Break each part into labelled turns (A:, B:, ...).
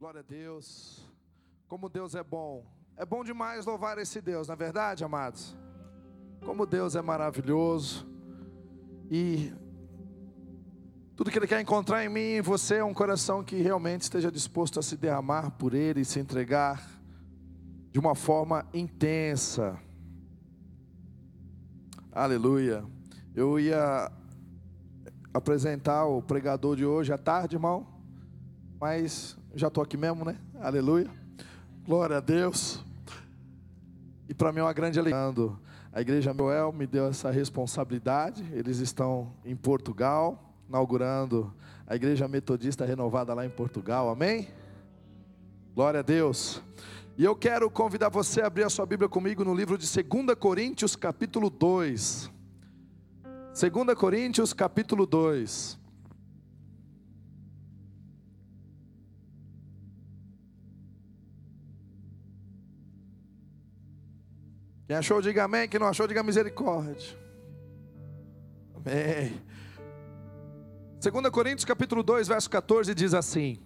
A: Glória a Deus. Como Deus é bom. É bom demais louvar esse Deus, na é verdade, amados? Como Deus é maravilhoso. E tudo que Ele quer encontrar em mim e você é um coração que realmente esteja disposto a se derramar por Ele e se entregar de uma forma intensa. Aleluia. Eu ia apresentar o pregador de hoje à tarde, irmão, mas já estou aqui mesmo, né? Aleluia. Glória a Deus. E para mim é uma grande alegria. A igreja Noel me deu essa responsabilidade. Eles estão em Portugal, inaugurando a igreja metodista renovada lá em Portugal. Amém? Glória a Deus. E eu quero convidar você a abrir a sua Bíblia comigo no livro de 2 Coríntios, capítulo 2. 2 Coríntios, capítulo 2. Quem achou, diga amém. Quem não achou, diga misericórdia. Amém. 2 Coríntios capítulo 2, verso 14 diz assim: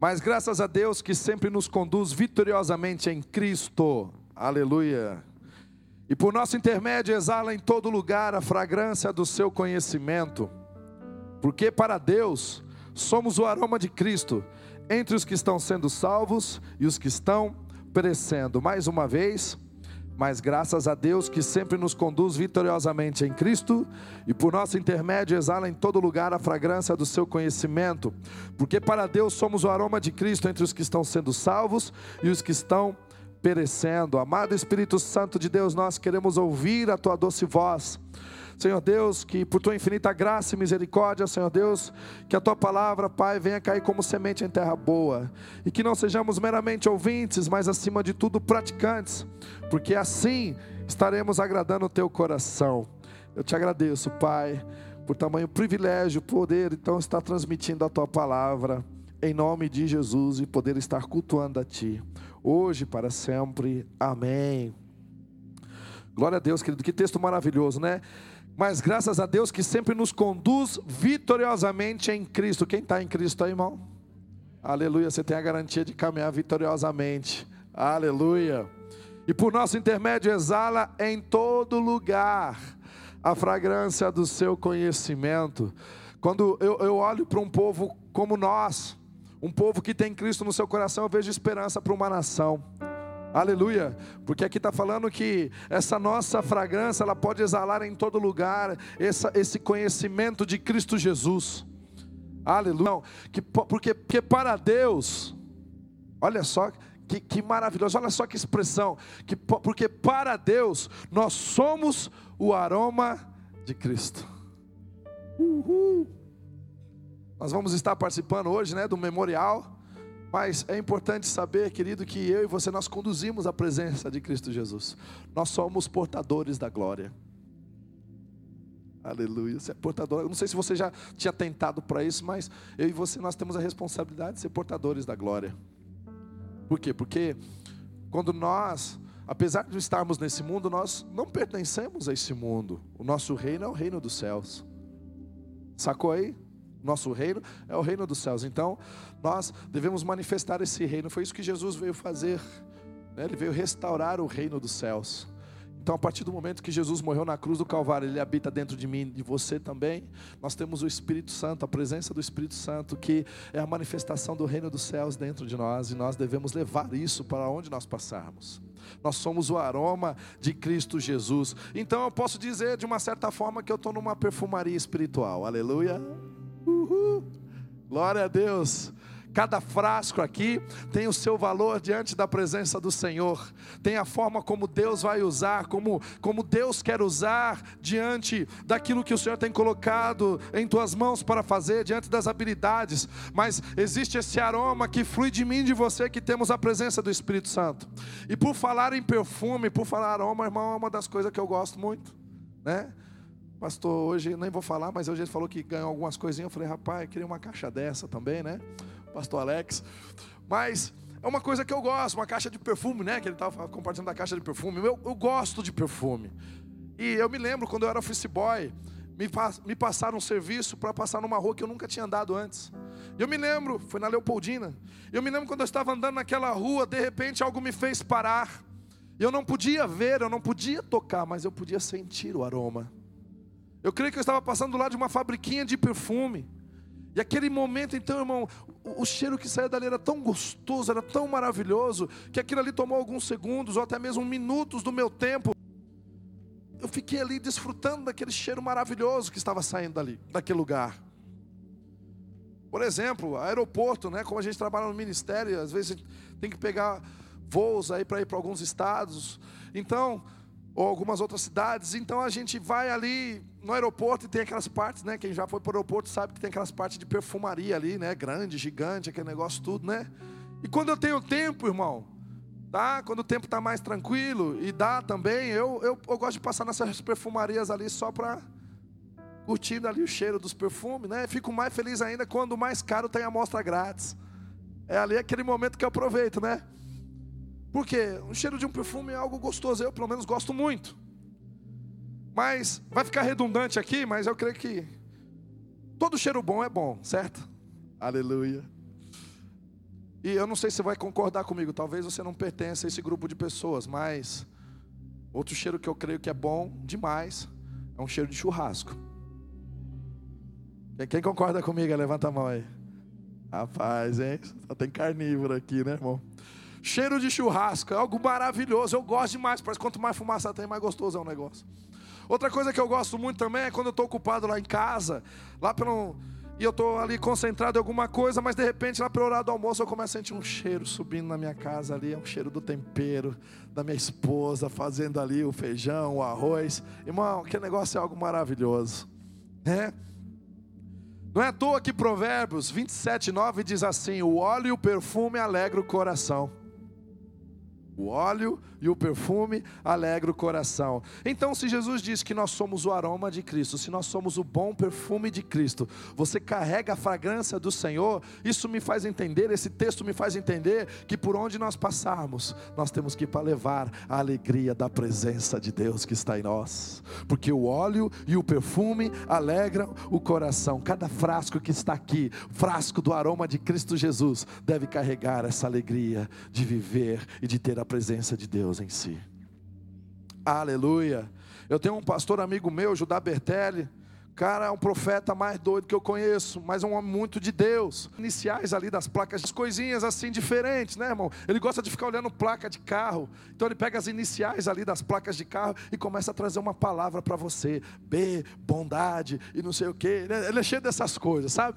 A: Mas graças a Deus que sempre nos conduz vitoriosamente em Cristo. Aleluia. E por nosso intermédio exala em todo lugar a fragrância do seu conhecimento. Porque para Deus somos o aroma de Cristo entre os que estão sendo salvos e os que estão perecendo. Mais uma vez, mas graças a Deus que sempre nos conduz vitoriosamente em Cristo e por nosso intermédio exala em todo lugar a fragrância do seu conhecimento, porque para Deus somos o aroma de Cristo entre os que estão sendo salvos e os que estão perecendo. Amado Espírito Santo de Deus, nós queremos ouvir a tua doce voz Senhor Deus, que por tua infinita graça e misericórdia, Senhor Deus, que a tua palavra, Pai, venha cair como semente em terra boa, e que não sejamos meramente ouvintes, mas acima de tudo praticantes, porque assim estaremos agradando o teu coração. Eu te agradeço, Pai, por tamanho privilégio, poder então estar transmitindo a tua palavra em nome de Jesus e poder estar cultuando a ti, hoje para sempre. Amém. Glória a Deus, querido, que texto maravilhoso, né? Mas graças a Deus que sempre nos conduz vitoriosamente em Cristo. Quem está em Cristo aí, irmão? Aleluia, você tem a garantia de caminhar vitoriosamente. Aleluia. E por nosso intermédio exala em todo lugar a fragrância do seu conhecimento. Quando eu, eu olho para um povo como nós, um povo que tem Cristo no seu coração, eu vejo esperança para uma nação. Aleluia, porque aqui está falando que essa nossa fragrância ela pode exalar em todo lugar essa, esse conhecimento de Cristo Jesus. Aleluia, Não, que, porque, porque para Deus, olha só que, que maravilhoso, olha só que expressão, que, porque para Deus nós somos o aroma de Cristo. Uhul. Nós vamos estar participando hoje né, do memorial mas é importante saber, querido, que eu e você nós conduzimos a presença de Cristo Jesus. Nós somos portadores da glória. Aleluia. Você é portador. Eu não sei se você já tinha tentado para isso, mas eu e você nós temos a responsabilidade de ser portadores da glória. Por quê? Porque quando nós, apesar de estarmos nesse mundo, nós não pertencemos a esse mundo. O nosso reino é o reino dos céus. Sacou aí? Nosso reino é o reino dos céus. Então, nós devemos manifestar esse reino. Foi isso que Jesus veio fazer. Né? Ele veio restaurar o reino dos céus. Então, a partir do momento que Jesus morreu na cruz do Calvário, Ele habita dentro de mim e você também. Nós temos o Espírito Santo, a presença do Espírito Santo, que é a manifestação do reino dos céus dentro de nós, e nós devemos levar isso para onde nós passarmos. Nós somos o aroma de Cristo Jesus. Então, eu posso dizer de uma certa forma que eu estou numa perfumaria espiritual. Aleluia. Uhul. Glória a Deus. Cada frasco aqui tem o seu valor diante da presença do Senhor, tem a forma como Deus vai usar, como, como Deus quer usar diante daquilo que o Senhor tem colocado em tuas mãos para fazer, diante das habilidades. Mas existe esse aroma que flui de mim e de você, que temos a presença do Espírito Santo. E por falar em perfume, por falar aroma, irmão, é uma das coisas que eu gosto muito, né? Pastor, hoje nem vou falar, mas hoje ele falou que ganhou algumas coisinhas. Eu falei, rapaz, eu queria uma caixa dessa também, né? Pastor Alex. Mas é uma coisa que eu gosto, uma caixa de perfume, né? Que ele estava compartilhando da caixa de perfume. Eu, eu gosto de perfume. E eu me lembro quando eu era office boy, me, me passaram um serviço para passar numa rua que eu nunca tinha andado antes. Eu me lembro, foi na Leopoldina. Eu me lembro quando eu estava andando naquela rua, de repente algo me fez parar. Eu não podia ver, eu não podia tocar, mas eu podia sentir o aroma. Eu creio que eu estava passando do lado de uma fabriquinha de perfume. E aquele momento, então, irmão, o, o cheiro que saía dali era tão gostoso, era tão maravilhoso, que aquilo ali tomou alguns segundos ou até mesmo minutos do meu tempo eu fiquei ali desfrutando daquele cheiro maravilhoso que estava saindo dali, daquele lugar. Por exemplo, aeroporto, né? Como a gente trabalha no ministério, às vezes tem que pegar voos aí para ir para alguns estados, então, ou algumas outras cidades. Então a gente vai ali no aeroporto tem aquelas partes, né? Quem já foi para o aeroporto sabe que tem aquelas partes de perfumaria ali, né? Grande, gigante, aquele negócio tudo, né? E quando eu tenho tempo, irmão, Tá? Quando o tempo está mais tranquilo e dá também, eu, eu, eu gosto de passar nessas perfumarias ali só para curtindo ali o cheiro dos perfumes, né? Fico mais feliz ainda quando o mais caro tem amostra grátis. É ali aquele momento que eu aproveito, né? Porque o cheiro de um perfume é algo gostoso, eu pelo menos gosto muito. Mas vai ficar redundante aqui, mas eu creio que todo cheiro bom é bom, certo? Aleluia. E eu não sei se você vai concordar comigo, talvez você não pertença a esse grupo de pessoas, mas outro cheiro que eu creio que é bom demais é um cheiro de churrasco. Quem concorda comigo, levanta a mão aí. Rapaz, hein? Só tem carnívoro aqui, né, irmão? Cheiro de churrasco é algo maravilhoso. Eu gosto demais. Parece que quanto mais fumaça tem, mais gostoso é o negócio. Outra coisa que eu gosto muito também é quando eu estou ocupado lá em casa, lá pelo e eu estou ali concentrado em alguma coisa, mas de repente, lá pelo horário do almoço, eu começo a sentir um cheiro subindo na minha casa ali, é um cheiro do tempero, da minha esposa fazendo ali o feijão, o arroz. Irmão, aquele negócio é algo maravilhoso, né? Não é à toa que Provérbios 27, 9 diz assim: O óleo e o perfume alegram o coração. O óleo e o perfume alegra o coração. Então, se Jesus diz que nós somos o aroma de Cristo, se nós somos o bom perfume de Cristo, você carrega a fragrância do Senhor, isso me faz entender, esse texto me faz entender que por onde nós passarmos, nós temos que ir para levar a alegria da presença de Deus que está em nós, porque o óleo e o perfume alegram o coração. Cada frasco que está aqui, frasco do aroma de Cristo Jesus, deve carregar essa alegria de viver e de ter a presença de Deus em si. Aleluia. Eu tenho um pastor amigo meu, Judá Bertelli. Cara, é um profeta mais doido que eu conheço, mas é um homem muito de Deus. Iniciais ali das placas, coisinhas assim diferentes, né, irmão? Ele gosta de ficar olhando placa de carro. Então ele pega as iniciais ali das placas de carro e começa a trazer uma palavra para você: B, bondade e não sei o quê. Ele é cheio dessas coisas, sabe?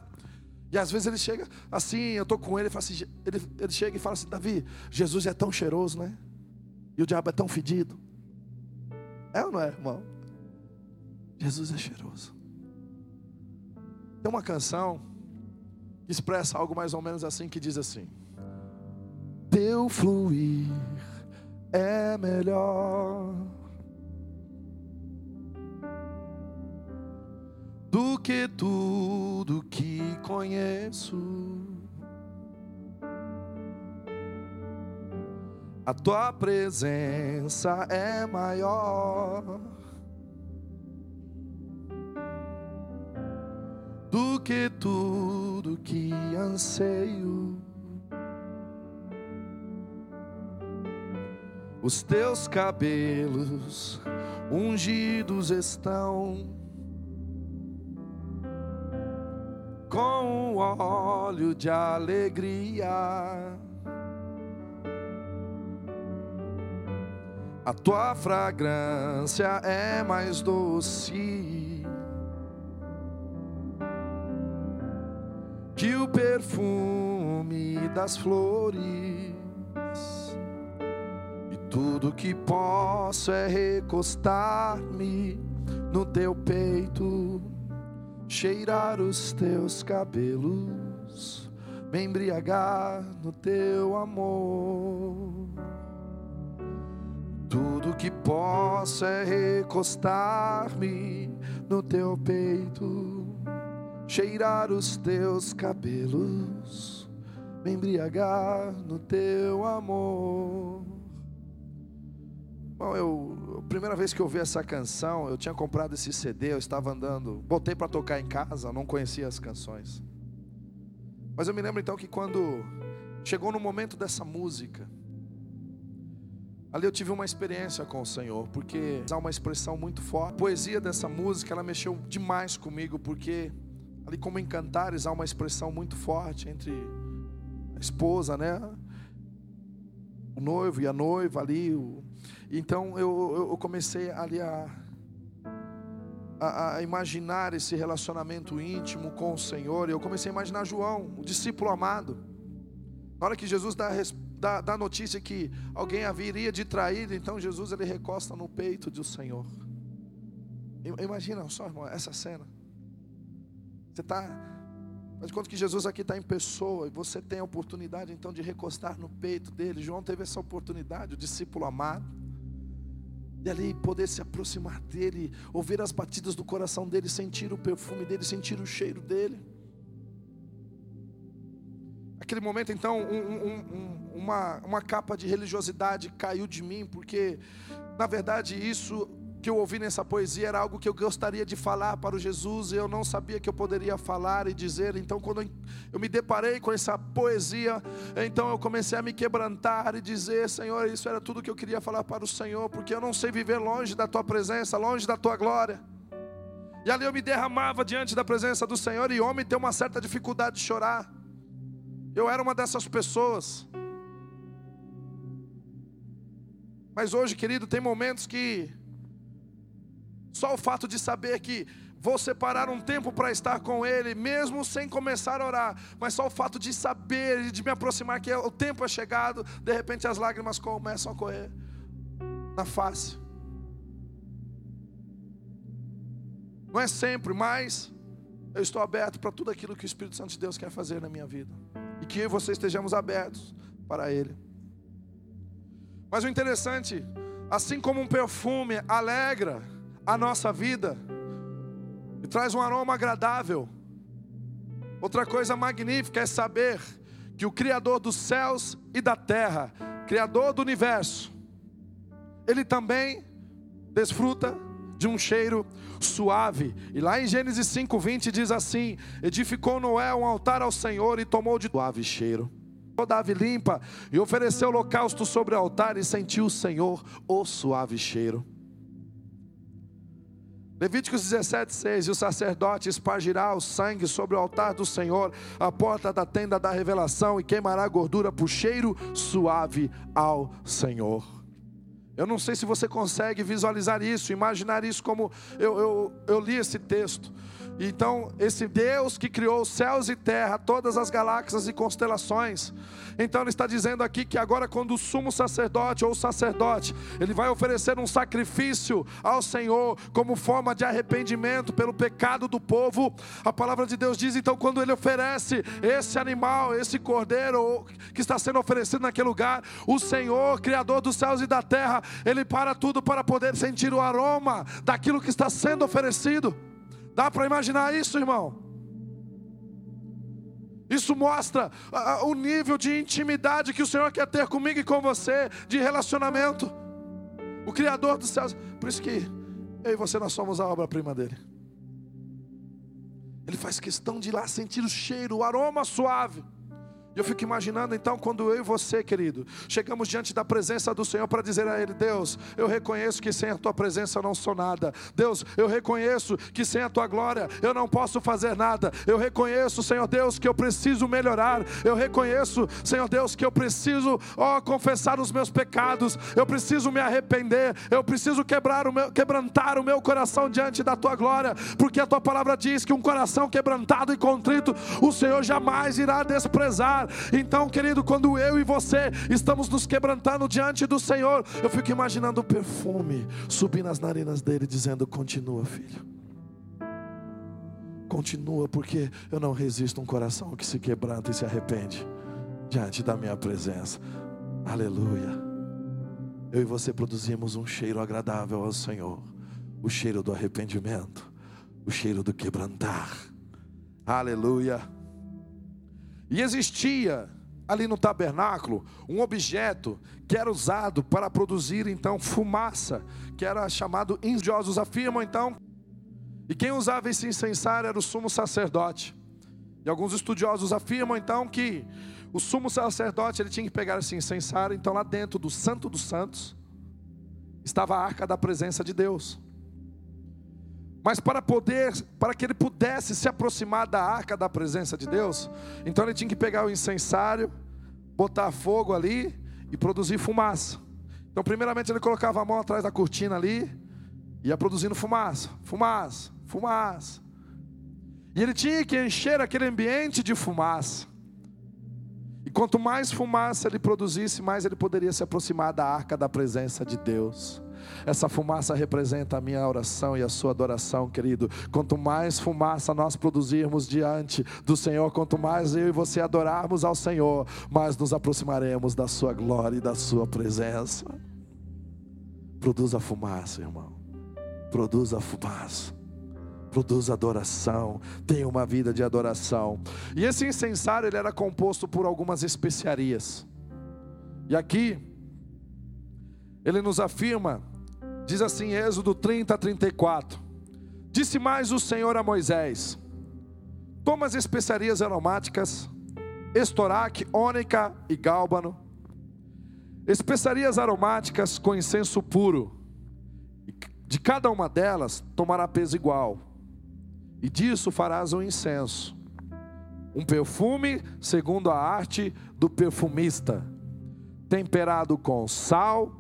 A: E às vezes ele chega assim, eu estou com ele, ele, assim, ele, ele chega e fala assim: Davi, Jesus é tão cheiroso, né? E o diabo é tão fedido. É ou não é, irmão? Jesus é cheiroso. Tem uma canção que expressa algo mais ou menos assim, que diz assim: Teu fluir é melhor do que tudo que conheço. A tua presença é maior do que tudo que anseio. Os teus cabelos ungidos estão com o óleo de alegria. A tua fragrância é mais doce que o perfume das flores. E tudo que posso é recostar-me no teu peito cheirar os teus cabelos, me embriagar no teu amor. Tudo que posso é recostar-me no teu peito, cheirar os teus cabelos, me embriagar no teu amor. Bom, eu primeira vez que eu ouvi essa canção, eu tinha comprado esse CD, eu estava andando, botei para tocar em casa, não conhecia as canções. Mas eu me lembro então que quando chegou no momento dessa música, ali eu tive uma experiência com o Senhor, porque há uma expressão muito forte. A poesia dessa música, ela mexeu demais comigo, porque ali como em Cantares há uma expressão muito forte entre a esposa, né? O noivo e a noiva ali, o então eu, eu comecei ali a, a, a, imaginar esse relacionamento íntimo com o Senhor. E eu comecei a imaginar João, o discípulo amado. Na hora que Jesus dá, dá, dá notícia que alguém haveria de trair, então Jesus ele recosta no peito do Senhor. Imagina só, irmão, essa cena. Você está. Mas quando que Jesus aqui está em pessoa e você tem a oportunidade então de recostar no peito dele. João teve essa oportunidade, o discípulo amado e ali poder se aproximar dele, ouvir as batidas do coração dele, sentir o perfume dele, sentir o cheiro dele. Aquele momento, então, um, um, uma, uma capa de religiosidade caiu de mim, porque, na verdade, isso que eu ouvi nessa poesia era algo que eu gostaria de falar para o Jesus e eu não sabia que eu poderia falar e dizer. Então, quando eu me deparei com essa poesia, então eu comecei a me quebrantar e dizer: Senhor, isso era tudo que eu queria falar para o Senhor, porque eu não sei viver longe da tua presença, longe da tua glória. E ali eu me derramava diante da presença do Senhor, e homem tem uma certa dificuldade de chorar. Eu era uma dessas pessoas. Mas hoje, querido, tem momentos que só o fato de saber que vou separar um tempo para estar com Ele, mesmo sem começar a orar, mas só o fato de saber e de me aproximar que o tempo é chegado, de repente as lágrimas começam a correr na face. Não é sempre, mas eu estou aberto para tudo aquilo que o Espírito Santo de Deus quer fazer na minha vida. E que eu e você estejamos abertos para Ele. Mas o interessante, assim como um perfume alegra, a nossa vida e traz um aroma agradável. Outra coisa magnífica é saber que o Criador dos céus e da terra, Criador do universo, Ele também desfruta de um cheiro suave. E lá em Gênesis 5:20 diz assim: Edificou Noé um altar ao Senhor e tomou de suave cheiro. Toda ave limpa e ofereceu holocausto sobre o altar e sentiu o Senhor o suave cheiro. Levíticos 17, 6: E o sacerdote espargirá o sangue sobre o altar do Senhor, a porta da tenda da revelação, e queimará gordura por cheiro suave ao Senhor. Eu não sei se você consegue visualizar isso, imaginar isso como eu, eu, eu li esse texto. Então, esse Deus que criou os céus e terra, todas as galáxias e constelações. Então, ele está dizendo aqui que agora, quando o sumo sacerdote ou o sacerdote, ele vai oferecer um sacrifício ao Senhor, como forma de arrependimento pelo pecado do povo, a palavra de Deus diz: então, quando ele oferece esse animal, esse cordeiro que está sendo oferecido naquele lugar, o Senhor, Criador dos céus e da terra, ele para tudo para poder sentir o aroma daquilo que está sendo oferecido. Dá para imaginar isso, irmão? Isso mostra uh, o nível de intimidade que o Senhor quer ter comigo e com você, de relacionamento. O Criador dos céus. Por isso que eu e você nós somos a obra-prima dele. Ele faz questão de ir lá sentir o cheiro, o aroma suave. Eu fico imaginando então quando eu e você, querido, chegamos diante da presença do Senhor para dizer a Ele: Deus, eu reconheço que sem a Tua presença eu não sou nada. Deus, eu reconheço que sem a Tua glória eu não posso fazer nada. Eu reconheço, Senhor Deus, que eu preciso melhorar. Eu reconheço, Senhor Deus, que eu preciso, ó, confessar os meus pecados. Eu preciso me arrepender. Eu preciso quebrar o meu, quebrantar o meu coração diante da Tua glória, porque a Tua palavra diz que um coração quebrantado e contrito o Senhor jamais irá desprezar. Então, querido, quando eu e você estamos nos quebrantando diante do Senhor, eu fico imaginando o perfume subir nas narinas dele, dizendo: Continua, filho. Continua, porque eu não resisto a um coração que se quebranta e se arrepende diante da minha presença. Aleluia. Eu e você produzimos um cheiro agradável ao Senhor, o cheiro do arrependimento, o cheiro do quebrantar. Aleluia. E existia ali no tabernáculo um objeto que era usado para produzir então fumaça, que era chamado indiosos afirmam então, e quem usava esse incensário era o sumo sacerdote. E alguns estudiosos afirmam então que o sumo sacerdote ele tinha que pegar esse incensário, então lá dentro do Santo dos Santos estava a arca da presença de Deus. Mas para poder, para que ele pudesse se aproximar da arca da presença de Deus, então ele tinha que pegar o incensário, botar fogo ali e produzir fumaça. Então, primeiramente ele colocava a mão atrás da cortina ali, ia produzindo fumaça, fumaça, fumaça. E ele tinha que encher aquele ambiente de fumaça. E quanto mais fumaça ele produzisse, mais ele poderia se aproximar da arca da presença de Deus. Essa fumaça representa a minha oração e a sua adoração, querido. Quanto mais fumaça nós produzirmos diante do Senhor, quanto mais eu e você adorarmos ao Senhor, mais nos aproximaremos da sua glória e da sua presença. Produza fumaça, irmão. Produza fumaça produz adoração, tem uma vida de adoração. E esse incensário ele era composto por algumas especiarias. E aqui ele nos afirma, diz assim, Êxodo 30 a 34. Disse mais o Senhor a Moisés: Toma as especiarias aromáticas, estoraque, ônica e gálbano, especiarias aromáticas com incenso puro. De cada uma delas tomará peso igual e disso farás um incenso, um perfume segundo a arte do perfumista, temperado com sal,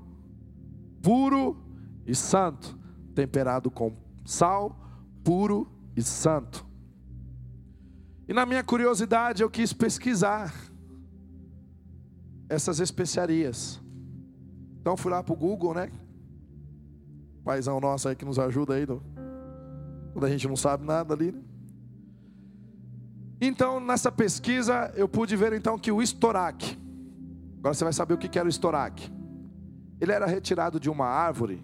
A: puro e santo. Temperado com sal, puro e santo. E na minha curiosidade eu quis pesquisar essas especiarias. Então fui lá para o Google, né? Paizão nosso aí que nos ajuda aí. Do quando a gente não sabe nada ali. Né? Então, nessa pesquisa, eu pude ver então que o estoraque, agora você vai saber o que era o estoraque. Ele era retirado de uma árvore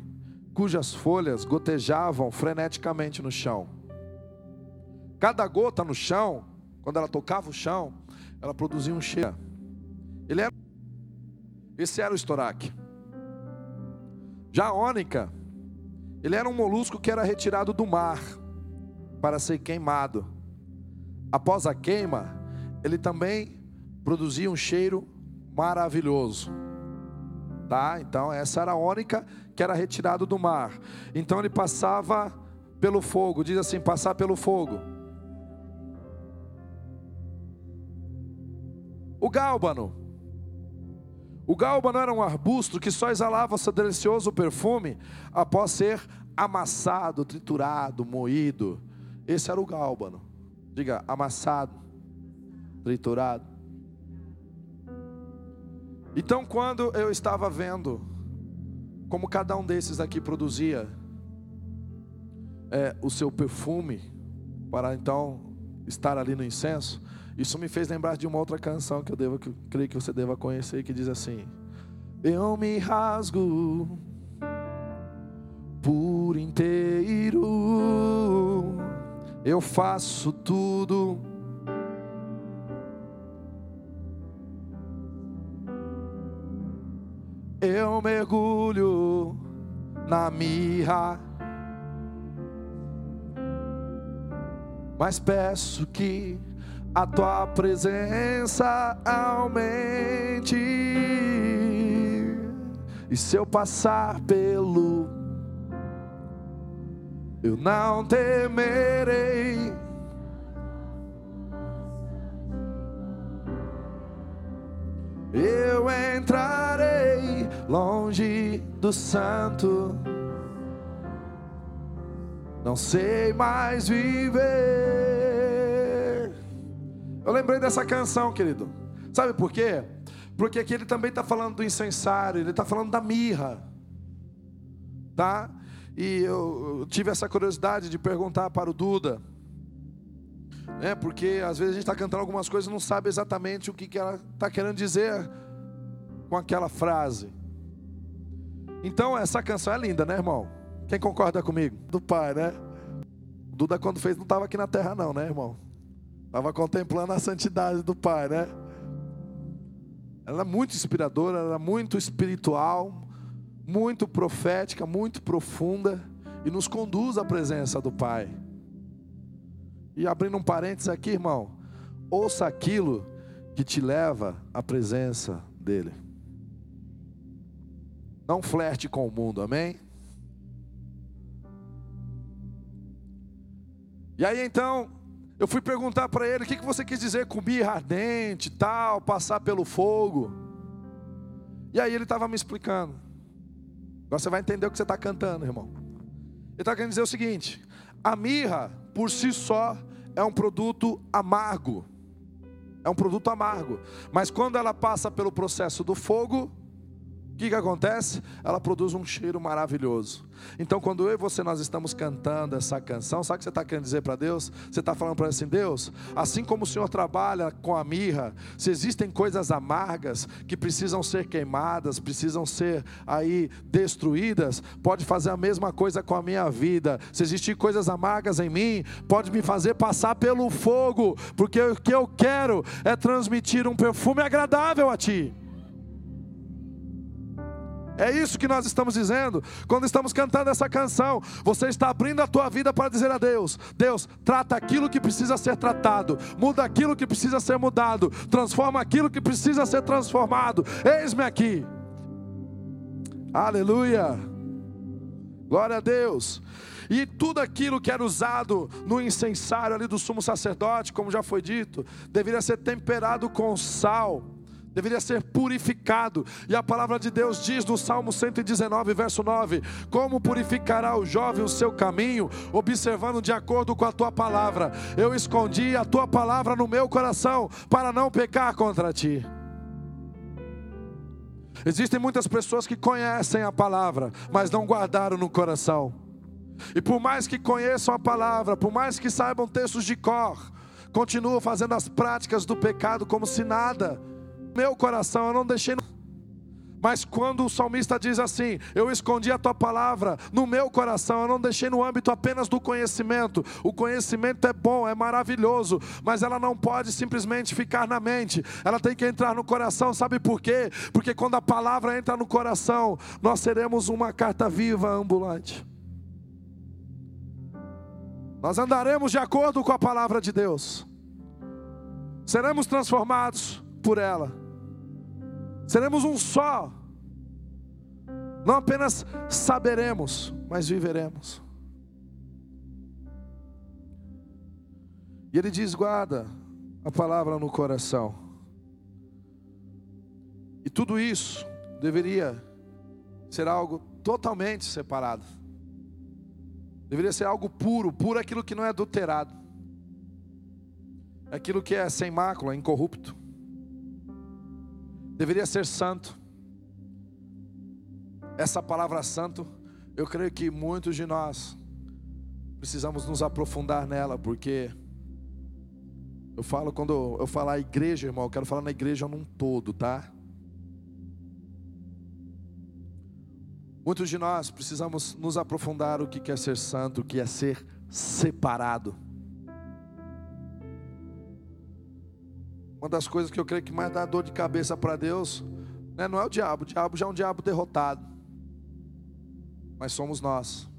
A: cujas folhas gotejavam freneticamente no chão. Cada gota no chão, quando ela tocava o chão, ela produzia um cheiro. Ele era esse era o estoraque. Já a ônica ele era um molusco que era retirado do mar para ser queimado. Após a queima, ele também produzia um cheiro maravilhoso. Tá? Então, essa era a ônica que era retirado do mar. Então ele passava pelo fogo, diz assim: passar pelo fogo. O gálbano o gálbano era um arbusto que só exalava seu delicioso perfume após ser amassado, triturado, moído. Esse era o gálbano. Diga, amassado, triturado. Então, quando eu estava vendo como cada um desses aqui produzia é, o seu perfume para então estar ali no incenso, isso me fez lembrar de uma outra canção que eu devo, que eu creio que você deva conhecer, que diz assim: Eu me rasgo por inteiro, eu faço tudo. Eu mergulho na mirra, mas peço que a tua presença aumente. E se eu passar pelo, eu não temerei. Do santo. Não sei mais viver eu lembrei dessa canção, querido. Sabe por quê? Porque aqui ele também está falando do incensário, ele está falando da mirra. Tá? E eu, tive essa curiosidade de perguntar para o Duda. Né? Porque às vezes a gente está cantando algumas coisas e não sabe exatamente o que, que ela está querendo dizer com aquela frase. Então essa canção é linda, né, irmão? Quem concorda comigo? Do pai, né? Duda quando fez não estava aqui na terra não, né, irmão? Estava contemplando a santidade do Pai, né? Ela é muito inspiradora, ela é muito espiritual, muito profética, muito profunda e nos conduz à presença do Pai. E abrindo um parênteses aqui, irmão, ouça aquilo que te leva à presença dEle. Não flerte com o mundo, amém? E aí então, eu fui perguntar para ele: o que, que você quis dizer com birra ardente, tal, passar pelo fogo? E aí ele estava me explicando. Agora você vai entender o que você está cantando, irmão. Ele está querendo dizer o seguinte: a mirra, por si só, é um produto amargo. É um produto amargo. Mas quando ela passa pelo processo do fogo, o que, que acontece? Ela produz um cheiro maravilhoso. Então, quando eu e você nós estamos cantando essa canção, sabe o que você está querendo dizer para Deus? Você está falando para ele assim: Deus, assim como o Senhor trabalha com a mirra, se existem coisas amargas que precisam ser queimadas, precisam ser aí destruídas, pode fazer a mesma coisa com a minha vida. Se existem coisas amargas em mim, pode me fazer passar pelo fogo, porque o que eu quero é transmitir um perfume agradável a Ti. É isso que nós estamos dizendo quando estamos cantando essa canção. Você está abrindo a tua vida para dizer a Deus: Deus, trata aquilo que precisa ser tratado, muda aquilo que precisa ser mudado, transforma aquilo que precisa ser transformado. Eis-me aqui. Aleluia. Glória a Deus. E tudo aquilo que era usado no incensário ali do sumo sacerdote, como já foi dito, deveria ser temperado com sal deveria ser purificado. E a palavra de Deus diz no Salmo 119, verso 9: Como purificará o jovem o seu caminho, observando de acordo com a tua palavra. Eu escondi a tua palavra no meu coração para não pecar contra ti. Existem muitas pessoas que conhecem a palavra, mas não guardaram no coração. E por mais que conheçam a palavra, por mais que saibam textos de cor, continuam fazendo as práticas do pecado como se nada meu coração, eu não deixei. Mas quando o salmista diz assim: Eu escondi a tua palavra no meu coração, eu não deixei no âmbito apenas do conhecimento. O conhecimento é bom, é maravilhoso, mas ela não pode simplesmente ficar na mente, ela tem que entrar no coração. Sabe por quê? Porque quando a palavra entra no coração, nós seremos uma carta viva ambulante. Nós andaremos de acordo com a palavra de Deus, seremos transformados por ela. Seremos um só. Não apenas saberemos, mas viveremos. E ele diz: guarda a palavra no coração. E tudo isso deveria ser algo totalmente separado. Deveria ser algo puro, puro aquilo que não é adulterado. Aquilo que é sem mácula, incorrupto deveria ser santo. Essa palavra santo, eu creio que muitos de nós precisamos nos aprofundar nela, porque eu falo quando eu falar igreja, irmão, eu quero falar na igreja num todo, tá? Muitos de nós precisamos nos aprofundar o que é ser santo, o que é ser separado. Uma das coisas que eu creio que mais dá dor de cabeça para Deus né, não é o diabo, o diabo já é um diabo derrotado, mas somos nós.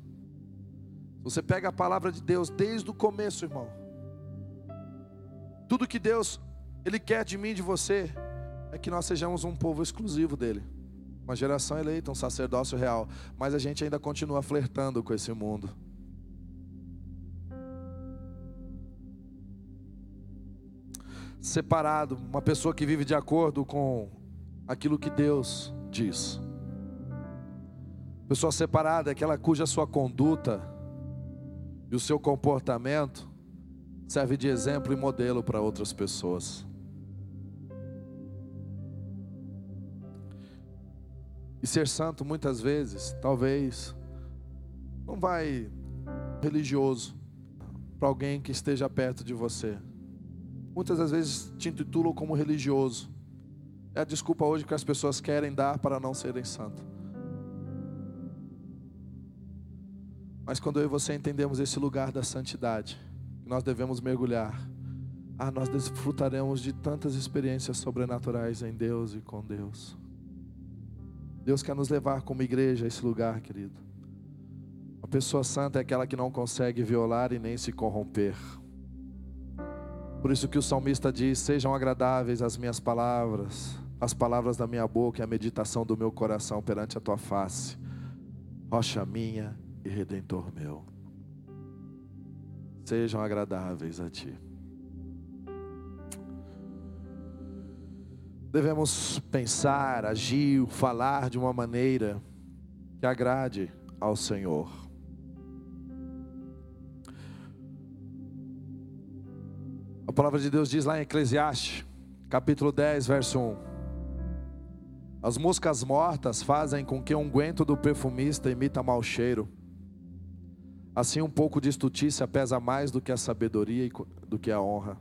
A: Você pega a palavra de Deus desde o começo, irmão. Tudo que Deus ele quer de mim, de você, é que nós sejamos um povo exclusivo dele, uma geração eleita, um sacerdócio real. Mas a gente ainda continua flertando com esse mundo. Separado, uma pessoa que vive de acordo com aquilo que Deus diz. Pessoa separada é aquela cuja sua conduta e o seu comportamento serve de exemplo e modelo para outras pessoas. E ser santo muitas vezes, talvez, não vai religioso para alguém que esteja perto de você muitas das vezes te intitulam como religioso. É a desculpa hoje que as pessoas querem dar para não serem santos. Mas quando eu e você entendemos esse lugar da santidade, nós devemos mergulhar, ah, nós desfrutaremos de tantas experiências sobrenaturais em Deus e com Deus. Deus quer nos levar como igreja a esse lugar, querido. A pessoa santa é aquela que não consegue violar e nem se corromper. Por isso que o salmista diz: Sejam agradáveis as minhas palavras, as palavras da minha boca e a meditação do meu coração perante a tua face, rocha minha e redentor meu. Sejam agradáveis a ti. Devemos pensar, agir, falar de uma maneira que agrade ao Senhor. Palavra de Deus diz lá em Eclesiastes, capítulo 10, verso 1. As moscas mortas fazem com que o unguento do perfumista imita mau cheiro. Assim um pouco de estutícia pesa mais do que a sabedoria e do que a honra.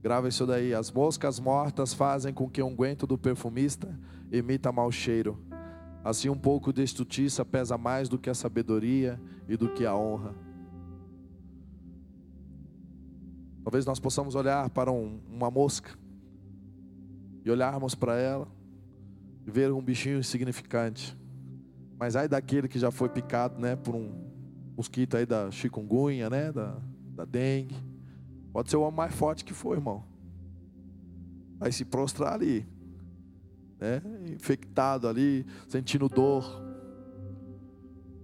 A: Grava isso daí. As moscas mortas fazem com que o unguento do perfumista emita mau cheiro. Assim, um pouco de justiça pesa mais do que a sabedoria e do que a honra. Talvez nós possamos olhar para um, uma mosca e olharmos para ela e ver um bichinho insignificante. Mas ai daquele que já foi picado, né, por um mosquito aí da chikungunya, né, da, da dengue Pode ser o homem mais forte que for, irmão. Vai se prostrar ali, né? infectado ali, sentindo dor.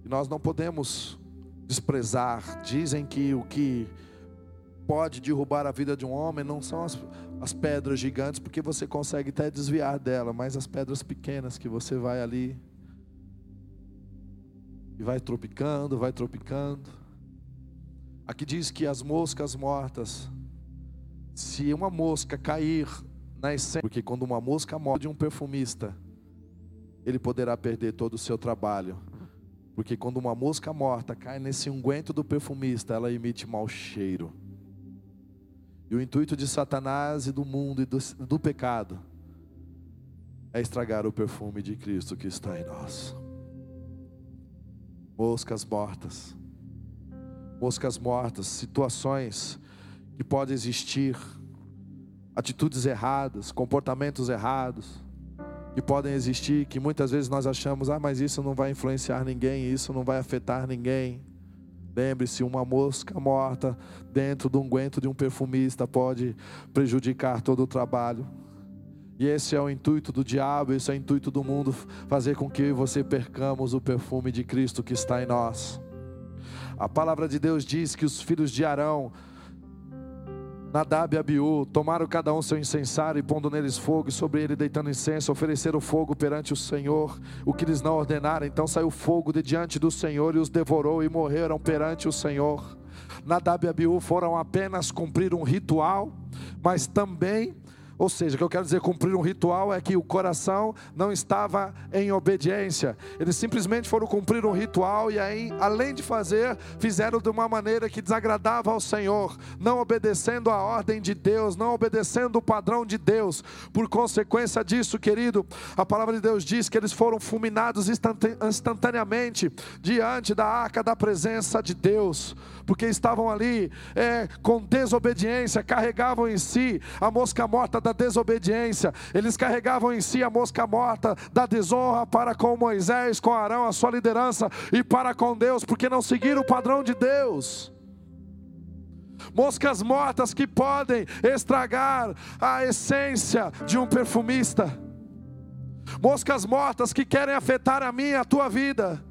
A: E nós não podemos desprezar. Dizem que o que pode derrubar a vida de um homem não são as, as pedras gigantes, porque você consegue até desviar dela, mas as pedras pequenas que você vai ali e vai tropicando, vai tropicando. Aqui diz que as moscas mortas, se uma mosca cair na essência, porque quando uma mosca morre de um perfumista, ele poderá perder todo o seu trabalho. Porque quando uma mosca morta cai nesse unguento do perfumista, ela emite mau cheiro. E o intuito de Satanás e do mundo e do, do pecado é estragar o perfume de Cristo que está em nós. Moscas mortas moscas mortas, situações que podem existir, atitudes erradas, comportamentos errados que podem existir, que muitas vezes nós achamos, ah, mas isso não vai influenciar ninguém, isso não vai afetar ninguém. Lembre-se, uma mosca morta dentro de um guento de um perfumista pode prejudicar todo o trabalho. E esse é o intuito do diabo, esse é o intuito do mundo, fazer com que você percamos o perfume de Cristo que está em nós. A palavra de Deus diz que os filhos de Arão, Nadab e Abiú, tomaram cada um seu incensário e pondo neles fogo, e sobre ele deitando incenso, ofereceram fogo perante o Senhor, o que eles não ordenaram. Então saiu fogo de diante do Senhor e os devorou e morreram perante o Senhor. Nadab e Abiú foram apenas cumprir um ritual, mas também ou seja, o que eu quero dizer cumprir um ritual é que o coração não estava em obediência. Eles simplesmente foram cumprir um ritual e aí, além de fazer, fizeram de uma maneira que desagradava ao Senhor, não obedecendo a ordem de Deus, não obedecendo o padrão de Deus. Por consequência disso, querido, a palavra de Deus diz que eles foram fulminados instantaneamente diante da arca da presença de Deus, porque estavam ali é, com desobediência, carregavam em si a mosca morta da da desobediência, eles carregavam em si a mosca morta da desonra para com Moisés, com Arão, a sua liderança e para com Deus, porque não seguiram o padrão de Deus. Moscas mortas que podem estragar a essência de um perfumista. Moscas mortas que querem afetar a minha, a tua vida.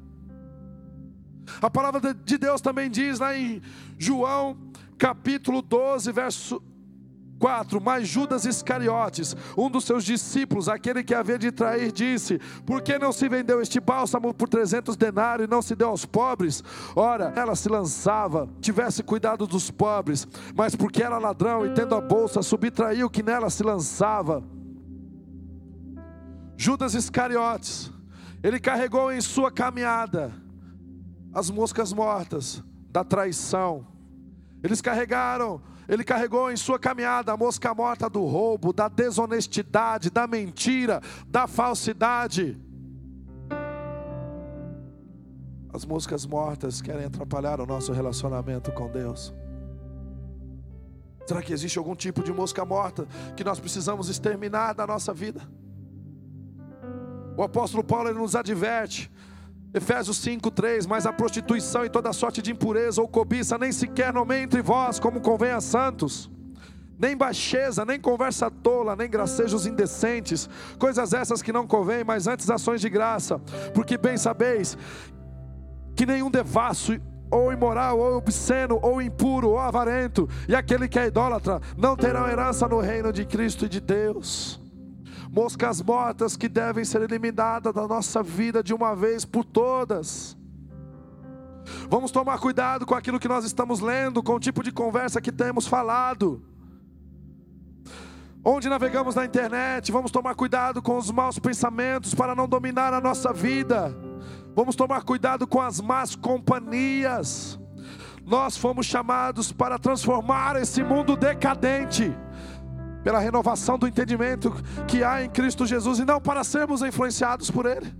A: A palavra de Deus também diz lá em João capítulo 12, verso 4. Mas Judas Iscariotes, um dos seus discípulos, aquele que havia de trair, disse: Por que não se vendeu este bálsamo por 300 denários e não se deu aos pobres? Ora, ela se lançava, tivesse cuidado dos pobres, mas porque era ladrão e tendo a bolsa, subtraiu o que nela se lançava. Judas Iscariotes, ele carregou em sua caminhada as moscas mortas da traição. Eles carregaram ele carregou em sua caminhada a mosca morta do roubo, da desonestidade, da mentira, da falsidade. As moscas mortas querem atrapalhar o nosso relacionamento com Deus. Será que existe algum tipo de mosca morta que nós precisamos exterminar da nossa vida? O apóstolo Paulo nos adverte, Efésios 5:3, mas a prostituição e toda sorte de impureza ou cobiça nem sequer nomeia entre vós como convém a santos. Nem baixeza, nem conversa tola, nem gracejos indecentes, coisas essas que não convêm, mas antes ações de graça, porque bem sabeis que nenhum devasso ou imoral, ou obsceno, ou impuro, ou avarento, e aquele que é idólatra, não terão herança no reino de Cristo e de Deus. Moscas mortas que devem ser eliminadas da nossa vida de uma vez por todas. Vamos tomar cuidado com aquilo que nós estamos lendo, com o tipo de conversa que temos falado. Onde navegamos na internet, vamos tomar cuidado com os maus pensamentos para não dominar a nossa vida. Vamos tomar cuidado com as más companhias. Nós fomos chamados para transformar esse mundo decadente pela renovação do entendimento que há em Cristo Jesus e não para sermos influenciados por Ele.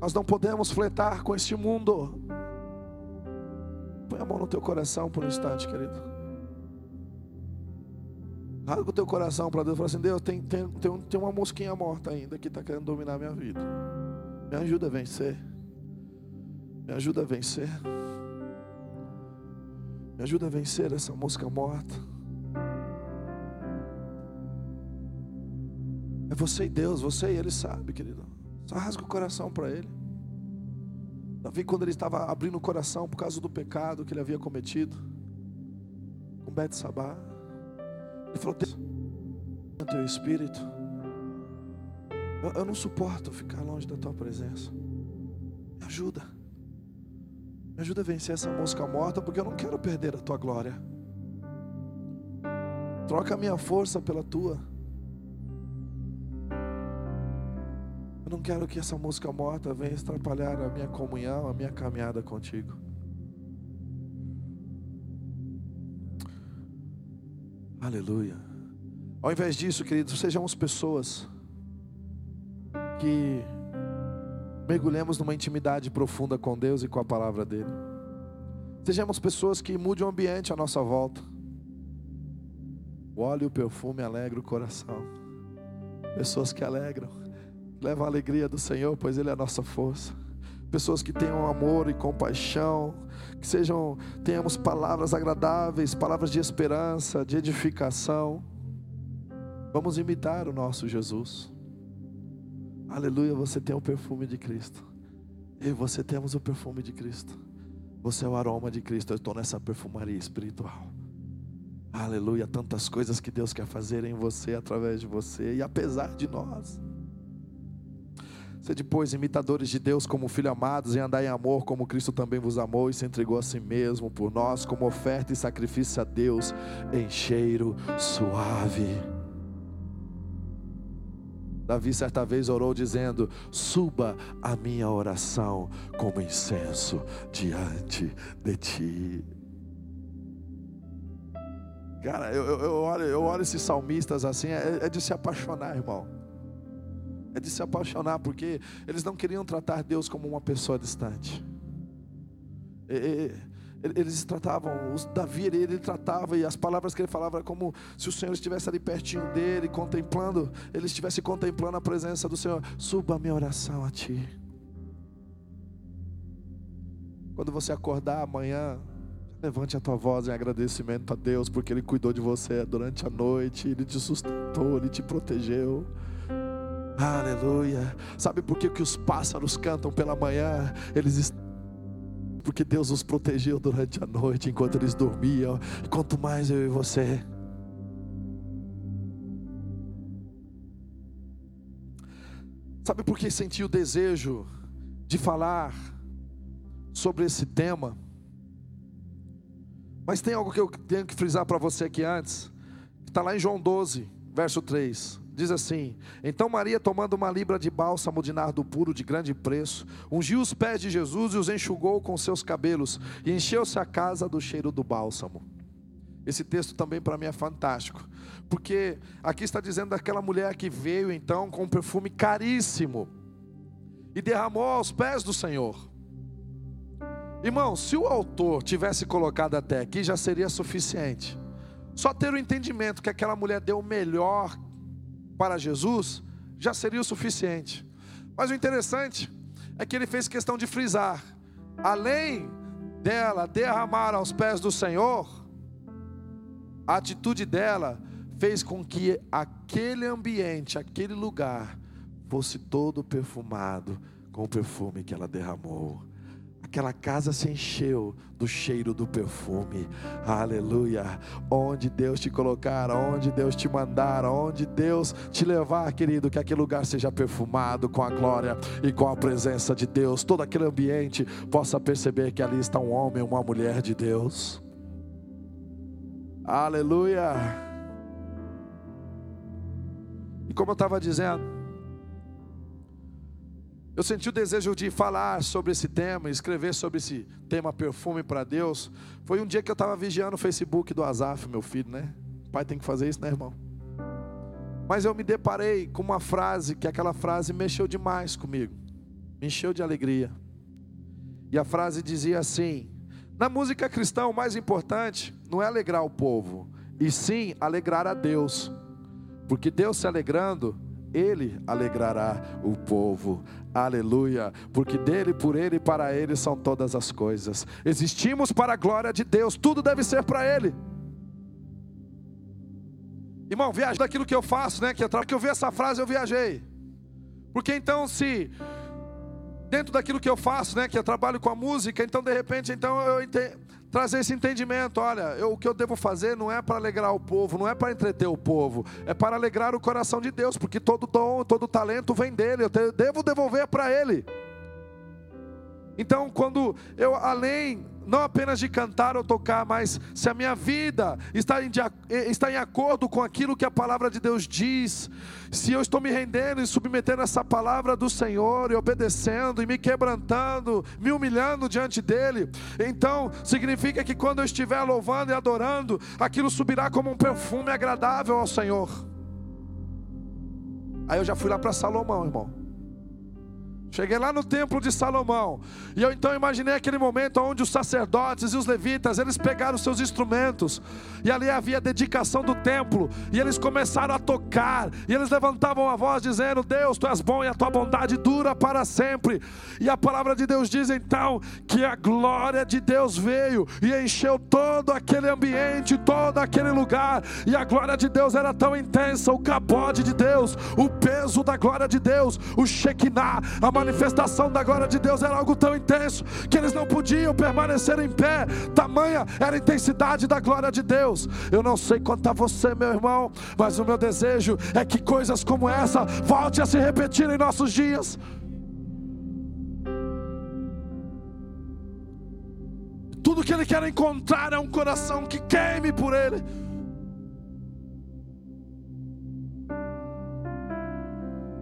A: Nós não podemos fletar com este mundo. Põe a mão no teu coração por um instante, querido. Rasga o teu coração para Deus e fala assim: Deus, tem, tem, tem, tem uma mosquinha morta ainda que está querendo dominar a minha vida. Me ajuda a vencer. Me ajuda a vencer. Me ajuda a vencer essa mosca morta. É você e Deus, você e Ele sabe, querido. Só rasga o coração para Ele. Davi, quando ele estava abrindo o coração por causa do pecado que ele havia cometido, com Bet Sabá, ele falou: o teu espírito. Eu, eu não suporto ficar longe da tua presença. Me ajuda. Me ajuda a vencer essa mosca morta, porque eu não quero perder a tua glória. Troca a minha força pela tua. Eu não quero que essa mosca morta venha atrapalhar a minha comunhão, a minha caminhada contigo. Aleluia. Ao invés disso, queridos, sejamos pessoas que mergulhemos numa intimidade profunda com Deus e com a palavra dele. Sejamos pessoas que mudem o ambiente à nossa volta. O óleo e o perfume alegram o coração. Pessoas que alegram, levam a alegria do Senhor, pois Ele é a nossa força. Pessoas que tenham amor e compaixão, que sejam, tenhamos palavras agradáveis, palavras de esperança, de edificação. Vamos imitar o nosso Jesus. Aleluia, você tem o perfume de Cristo. Eu e você temos o perfume de Cristo. Você é o aroma de Cristo. Eu estou nessa perfumaria espiritual. Aleluia, tantas coisas que Deus quer fazer em você, através de você e apesar de nós. Sede, pois, imitadores de Deus como filhos amados, e andar em amor como Cristo também vos amou e se entregou a si mesmo por nós, como oferta e sacrifício a Deus em cheiro suave. Davi certa vez orou dizendo: Suba a minha oração como incenso diante de ti. Cara, eu, eu, eu, olho, eu olho esses salmistas assim, é, é de se apaixonar, irmão é de se apaixonar, porque eles não queriam tratar Deus como uma pessoa distante. Eles tratavam, os Davi ele, ele tratava, e as palavras que ele falava era como se o Senhor estivesse ali pertinho dele, contemplando, ele estivesse contemplando a presença do Senhor. Suba a minha oração a Ti. Quando você acordar amanhã, levante a tua voz em agradecimento a Deus, porque Ele cuidou de você durante a noite, Ele te sustentou, Ele te protegeu. Aleluia. Sabe por que, que os pássaros cantam pela manhã? Eles porque Deus os protegeu durante a noite enquanto eles dormiam. Quanto mais eu e você. Sabe por que senti o desejo de falar sobre esse tema? Mas tem algo que eu tenho que frisar para você aqui antes. Está lá em João 12, verso 3. Diz assim: Então Maria, tomando uma libra de bálsamo de nardo puro de grande preço, ungiu os pés de Jesus e os enxugou com seus cabelos, e encheu-se a casa do cheiro do bálsamo. Esse texto também para mim é fantástico, porque aqui está dizendo daquela mulher que veio então com um perfume caríssimo e derramou aos pés do Senhor. Irmão, se o autor tivesse colocado até aqui, já seria suficiente. Só ter o entendimento que aquela mulher deu o melhor para Jesus, já seria o suficiente. Mas o interessante é que ele fez questão de frisar: além dela derramar aos pés do Senhor, a atitude dela fez com que aquele ambiente, aquele lugar, fosse todo perfumado com o perfume que ela derramou. Aquela casa se encheu do cheiro do perfume. Aleluia. Onde Deus te colocar, onde Deus te mandar, onde Deus te levar, querido, que aquele lugar seja perfumado com a glória e com a presença de Deus. Todo aquele ambiente possa perceber que ali está um homem, uma mulher de Deus. Aleluia. E como eu estava dizendo, eu senti o desejo de falar sobre esse tema, escrever sobre esse tema perfume para Deus. Foi um dia que eu estava vigiando o Facebook do Azaf, meu filho, né? O pai tem que fazer isso, né, irmão? Mas eu me deparei com uma frase, que aquela frase mexeu demais comigo, me encheu de alegria. E a frase dizia assim: Na música cristã, o mais importante não é alegrar o povo, e sim alegrar a Deus, porque Deus se alegrando, ele alegrará o povo. Aleluia. Porque dele, por ele e para ele são todas as coisas. Existimos para a glória de Deus. Tudo deve ser para ele. Irmão, viaja daquilo que eu faço, né? Que, eu, que eu vi essa frase, eu viajei. Porque então, se dentro daquilo que eu faço, né? Que eu trabalho com a música, então de repente, então eu entendo trazer esse entendimento. Olha, eu, o que eu devo fazer não é para alegrar o povo, não é para entreter o povo, é para alegrar o coração de Deus, porque todo dom, todo talento vem dele, eu te, devo devolver para ele. Então, quando eu, além não apenas de cantar ou tocar, mas se a minha vida está em, está em acordo com aquilo que a palavra de Deus diz, se eu estou me rendendo e submetendo essa palavra do Senhor e obedecendo e me quebrantando, me humilhando diante dEle, então significa que quando eu estiver louvando e adorando, aquilo subirá como um perfume agradável ao Senhor. Aí eu já fui lá para Salomão, irmão. Cheguei lá no templo de Salomão. E eu então imaginei aquele momento onde os sacerdotes e os levitas, eles pegaram seus instrumentos. E ali havia dedicação do templo. E eles começaram a tocar. E eles levantavam a voz dizendo: Deus, tu és bom e a tua bondade dura para sempre. E a palavra de Deus diz então que a glória de Deus veio e encheu todo aquele ambiente, todo aquele lugar. E a glória de Deus era tão intensa, o cabode de Deus, o peso da glória de Deus, o Shekinah, a manifestação da glória de Deus era algo tão intenso que eles não podiam permanecer em pé, tamanha era a intensidade da glória de Deus. Eu não sei quanto a você, meu irmão, mas o meu desejo é que coisas como essa volte a se repetir em nossos dias. Tudo que Ele quer encontrar é um coração que queime por Ele.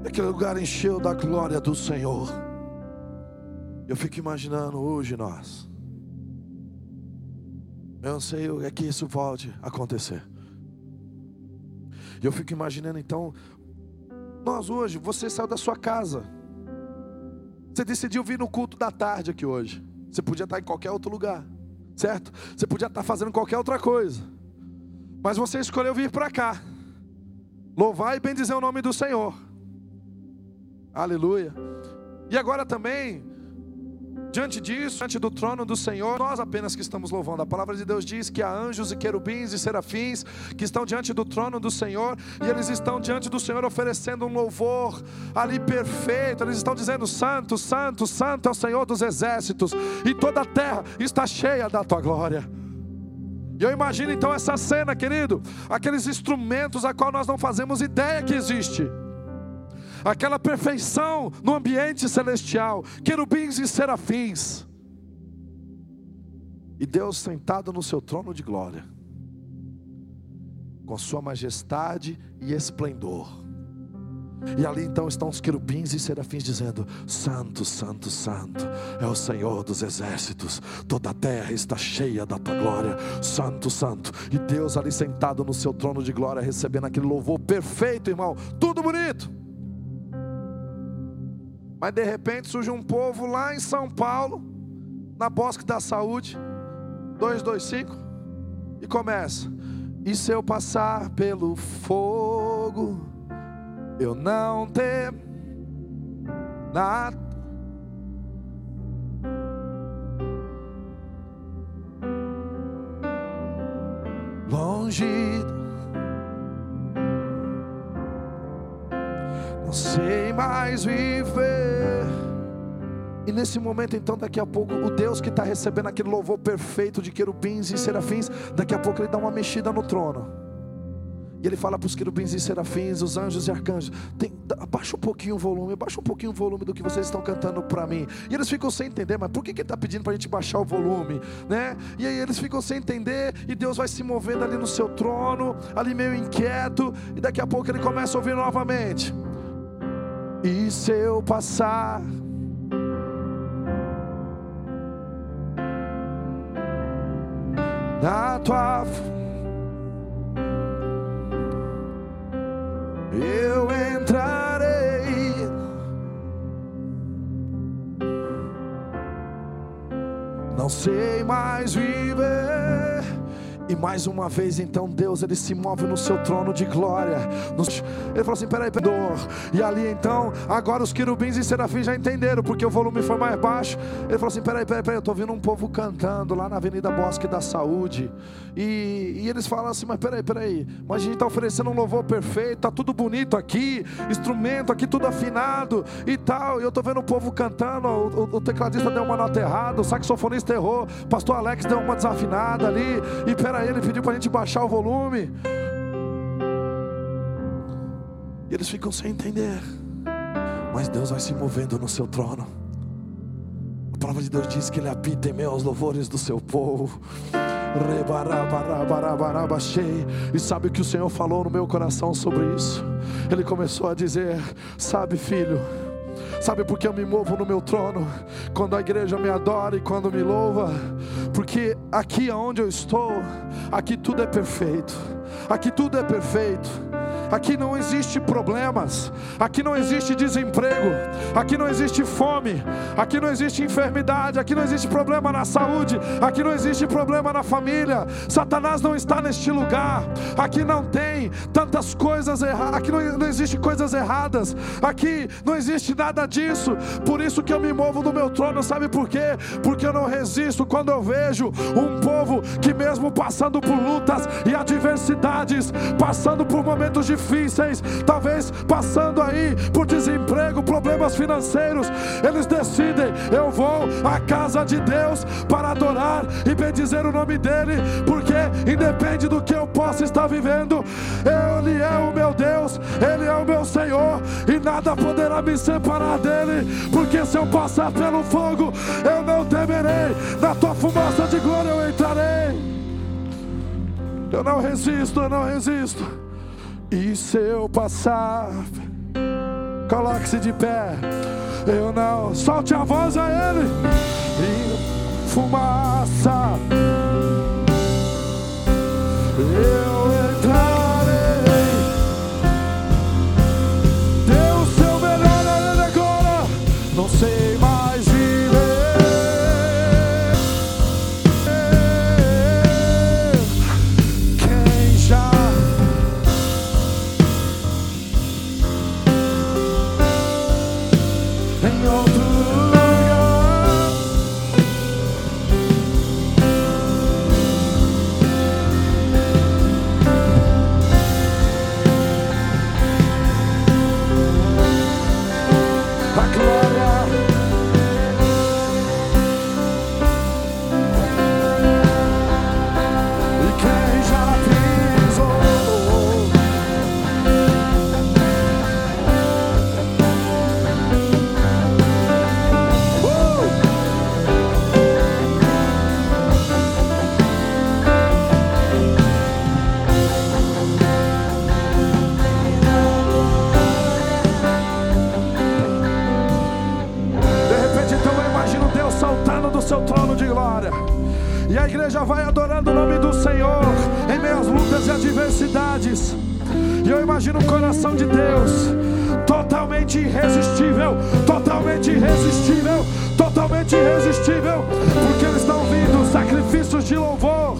A: Aquele lugar encheu da glória do Senhor. Eu fico imaginando hoje nós. Eu não sei o é que isso pode acontecer. Eu fico imaginando então, nós hoje, você saiu da sua casa. Você decidiu vir no culto da tarde aqui hoje. Você podia estar em qualquer outro lugar, certo? Você podia estar fazendo qualquer outra coisa. Mas você escolheu vir para cá. Louvar e bendizer o nome do Senhor. Aleluia. E agora também, diante disso, diante do trono do Senhor, nós apenas que estamos louvando. A palavra de Deus diz que há anjos e querubins e serafins que estão diante do trono do Senhor e eles estão diante do Senhor oferecendo um louvor ali perfeito. Eles estão dizendo: Santo, Santo, Santo é o Senhor dos exércitos e toda a terra está cheia da tua glória. E eu imagino então essa cena, querido, aqueles instrumentos a qual nós não fazemos ideia que existe aquela perfeição no ambiente celestial, querubins e serafins. E Deus sentado no seu trono de glória, com sua majestade e esplendor. E ali então estão os querubins e serafins dizendo: Santo, Santo, Santo é o Senhor dos exércitos, toda a terra está cheia da tua glória. Santo, Santo. E Deus ali sentado no seu trono de glória, recebendo aquele louvor perfeito, irmão, tudo bonito. Mas de repente surge um povo lá em São Paulo, na Bosque da Saúde, 225, e começa. E se eu passar pelo fogo, eu não temo nada. Longe, não sei mais viver. E nesse momento, então, daqui a pouco, o Deus que está recebendo aquele louvor perfeito de querubins e serafins, daqui a pouco ele dá uma mexida no trono. E ele fala para os querubins e serafins, os anjos e arcanjos: tem, abaixa um pouquinho o volume, abaixa um pouquinho o volume do que vocês estão cantando para mim. E eles ficam sem entender, mas por que, que ele está pedindo para a gente baixar o volume? Né? E aí eles ficam sem entender, e Deus vai se movendo ali no seu trono, ali meio inquieto, e daqui a pouco ele começa a ouvir novamente. E se eu passar. Na tua eu entrarei. Não sei mais viver e mais uma vez, então, Deus ele se move no seu trono de glória. Ele falou assim: peraí, perdão. E ali, então, agora os querubins e serafins já entenderam, porque o volume foi mais baixo. Ele falou assim: peraí, peraí, peraí, eu estou vendo um povo cantando lá na Avenida Bosque da Saúde. E, e eles falam assim: mas peraí, peraí, mas a gente está oferecendo um louvor perfeito, está tudo bonito aqui, instrumento aqui tudo afinado e tal. E eu estou vendo o povo cantando, o, o, o tecladista deu uma nota errada, o saxofonista errou, pastor Alex deu uma desafinada ali. E peraí para ele, pediu para a gente baixar o volume. E eles ficam sem entender. Mas Deus vai se movendo no seu trono. A palavra de Deus diz que Ele habita em meio aos louvores do seu povo. E sabe o que o Senhor falou no meu coração sobre isso? Ele começou a dizer: Sabe, filho Sabe por que eu me movo no meu trono? Quando a igreja me adora e quando me louva? Porque aqui onde eu estou, aqui tudo é perfeito. Aqui tudo é perfeito. Aqui não existe problemas, aqui não existe desemprego, aqui não existe fome, aqui não existe enfermidade, aqui não existe problema na saúde, aqui não existe problema na família. Satanás não está neste lugar. Aqui não tem tantas coisas erradas, aqui não, não existe coisas erradas. Aqui não existe nada disso. Por isso que eu me movo do meu trono, sabe por quê? Porque eu não resisto quando eu vejo um povo que mesmo passando por lutas e adversidades, passando por momentos de difíceis, talvez passando aí por desemprego, problemas financeiros, eles decidem: eu vou à casa de Deus para adorar e bendizer o nome dEle, porque independe do que eu possa estar vivendo, Ele é o meu Deus, Ele é o meu Senhor, e nada poderá me separar dEle, porque se eu passar pelo fogo, eu não temerei, na tua fumaça de glória eu entrarei. Eu não resisto, eu não resisto. E se eu passar, coloque-se de pé. Eu não, solte a voz a Ele. E fumaça. Eu imagino o coração de Deus totalmente irresistível, totalmente irresistível, totalmente irresistível, porque estão vindo sacrifícios de louvor,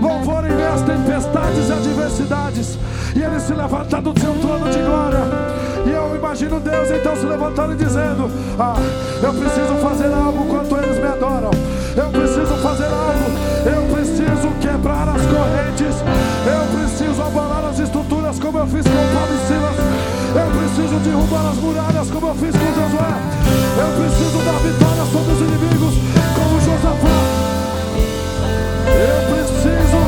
A: louvor em meio às tempestades e adversidades, e ele se levanta do seu trono de glória. E eu imagino Deus então se levantando e dizendo: Ah, eu preciso fazer algo quanto eles me adoram. Eu preciso fazer algo. Eu preciso quebrar as correntes. Eu preciso estruturas como eu fiz com Paulo Silas. Eu preciso derrubar as muralhas como eu fiz com Josué. Eu preciso dar vitória sobre os inimigos como Josafá. Eu preciso,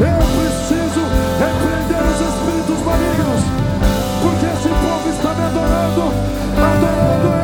A: eu preciso repreender os espíritos malignos. Porque esse povo está me adorando, adorando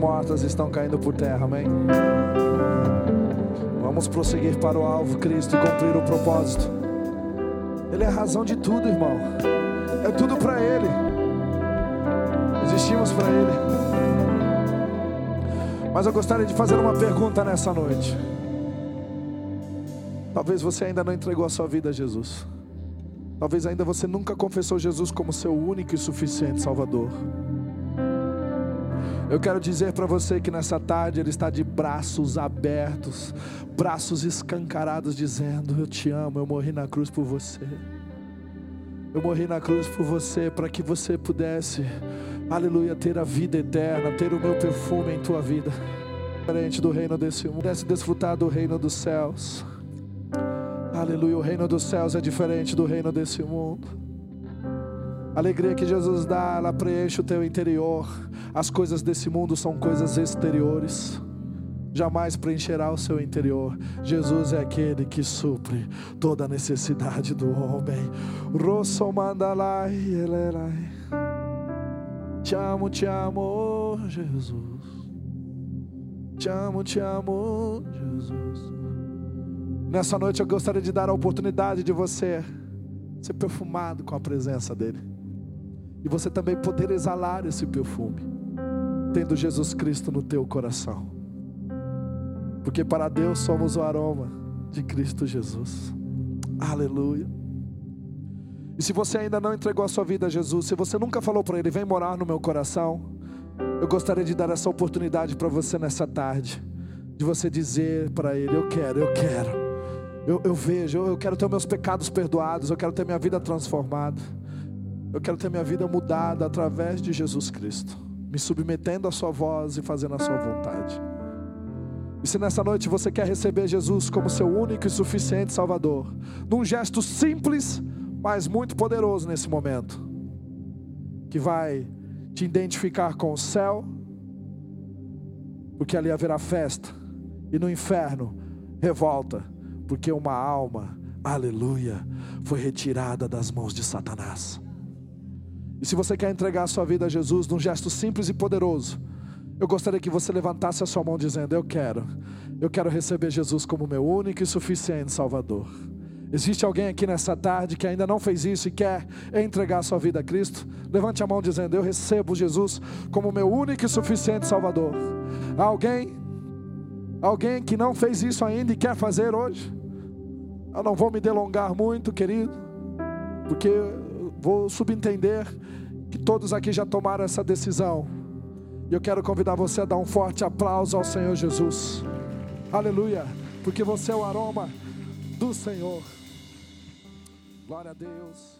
A: mortas estão caindo por terra, amém? Vamos prosseguir para o alvo, Cristo, e cumprir o propósito. Ele é a razão de tudo, irmão. É tudo para Ele. Existimos para Ele. Mas eu gostaria de fazer uma pergunta nessa noite. Talvez você ainda não entregou a sua vida a Jesus. Talvez ainda você nunca confessou Jesus como seu único e suficiente Salvador. Eu quero dizer para você que nessa tarde Ele está de braços abertos, braços escancarados, dizendo: Eu te amo, eu morri na cruz por você. Eu morri na cruz por você para que você pudesse, aleluia, ter a vida eterna, ter o meu perfume em tua vida. Diferente do reino desse mundo, pudesse desfrutar do reino dos céus. Aleluia, o reino dos céus é diferente do reino desse mundo. A alegria que Jesus dá, ela preenche o teu interior. As coisas desse mundo são coisas exteriores. Jamais preencherá o seu interior. Jesus é aquele que supre toda a necessidade do homem. Rossomandalai, elerai. Te amo, te amo, Jesus. Te amo, te amo, Jesus. Nessa noite eu gostaria de dar a oportunidade de você ser perfumado com a presença dEle. E você também poder exalar esse perfume, tendo Jesus Cristo no teu coração. Porque para Deus somos o aroma de Cristo Jesus. Aleluia. E se você ainda não entregou a sua vida a Jesus, se você nunca falou para Ele, vem morar no meu coração, eu gostaria de dar essa oportunidade para você nessa tarde, de você dizer para Ele: Eu quero, eu quero. Eu, eu vejo, eu, eu quero ter meus pecados perdoados, eu quero ter minha vida transformada, eu quero ter minha vida mudada através de Jesus Cristo, me submetendo à Sua voz e fazendo a Sua vontade. E se nessa noite você quer receber Jesus como seu único e suficiente Salvador, num gesto simples, mas muito poderoso nesse momento, que vai te identificar com o céu, porque ali haverá festa, e no inferno, revolta, porque uma alma, aleluia, foi retirada das mãos de Satanás. E se você quer entregar a sua vida a Jesus num gesto simples e poderoso, eu gostaria que você levantasse a sua mão dizendo: Eu quero, eu quero receber Jesus como meu único e suficiente Salvador. Existe alguém aqui nessa tarde que ainda não fez isso e quer entregar a sua vida a Cristo? Levante a mão dizendo: Eu recebo Jesus como meu único e suficiente Salvador. Alguém, alguém que não fez isso ainda e quer fazer hoje? Eu não vou me delongar muito, querido, porque vou subentender que todos aqui já tomaram essa decisão. E eu quero convidar você a dar um forte aplauso ao Senhor Jesus. Aleluia, porque você é o aroma do Senhor. Glória a Deus.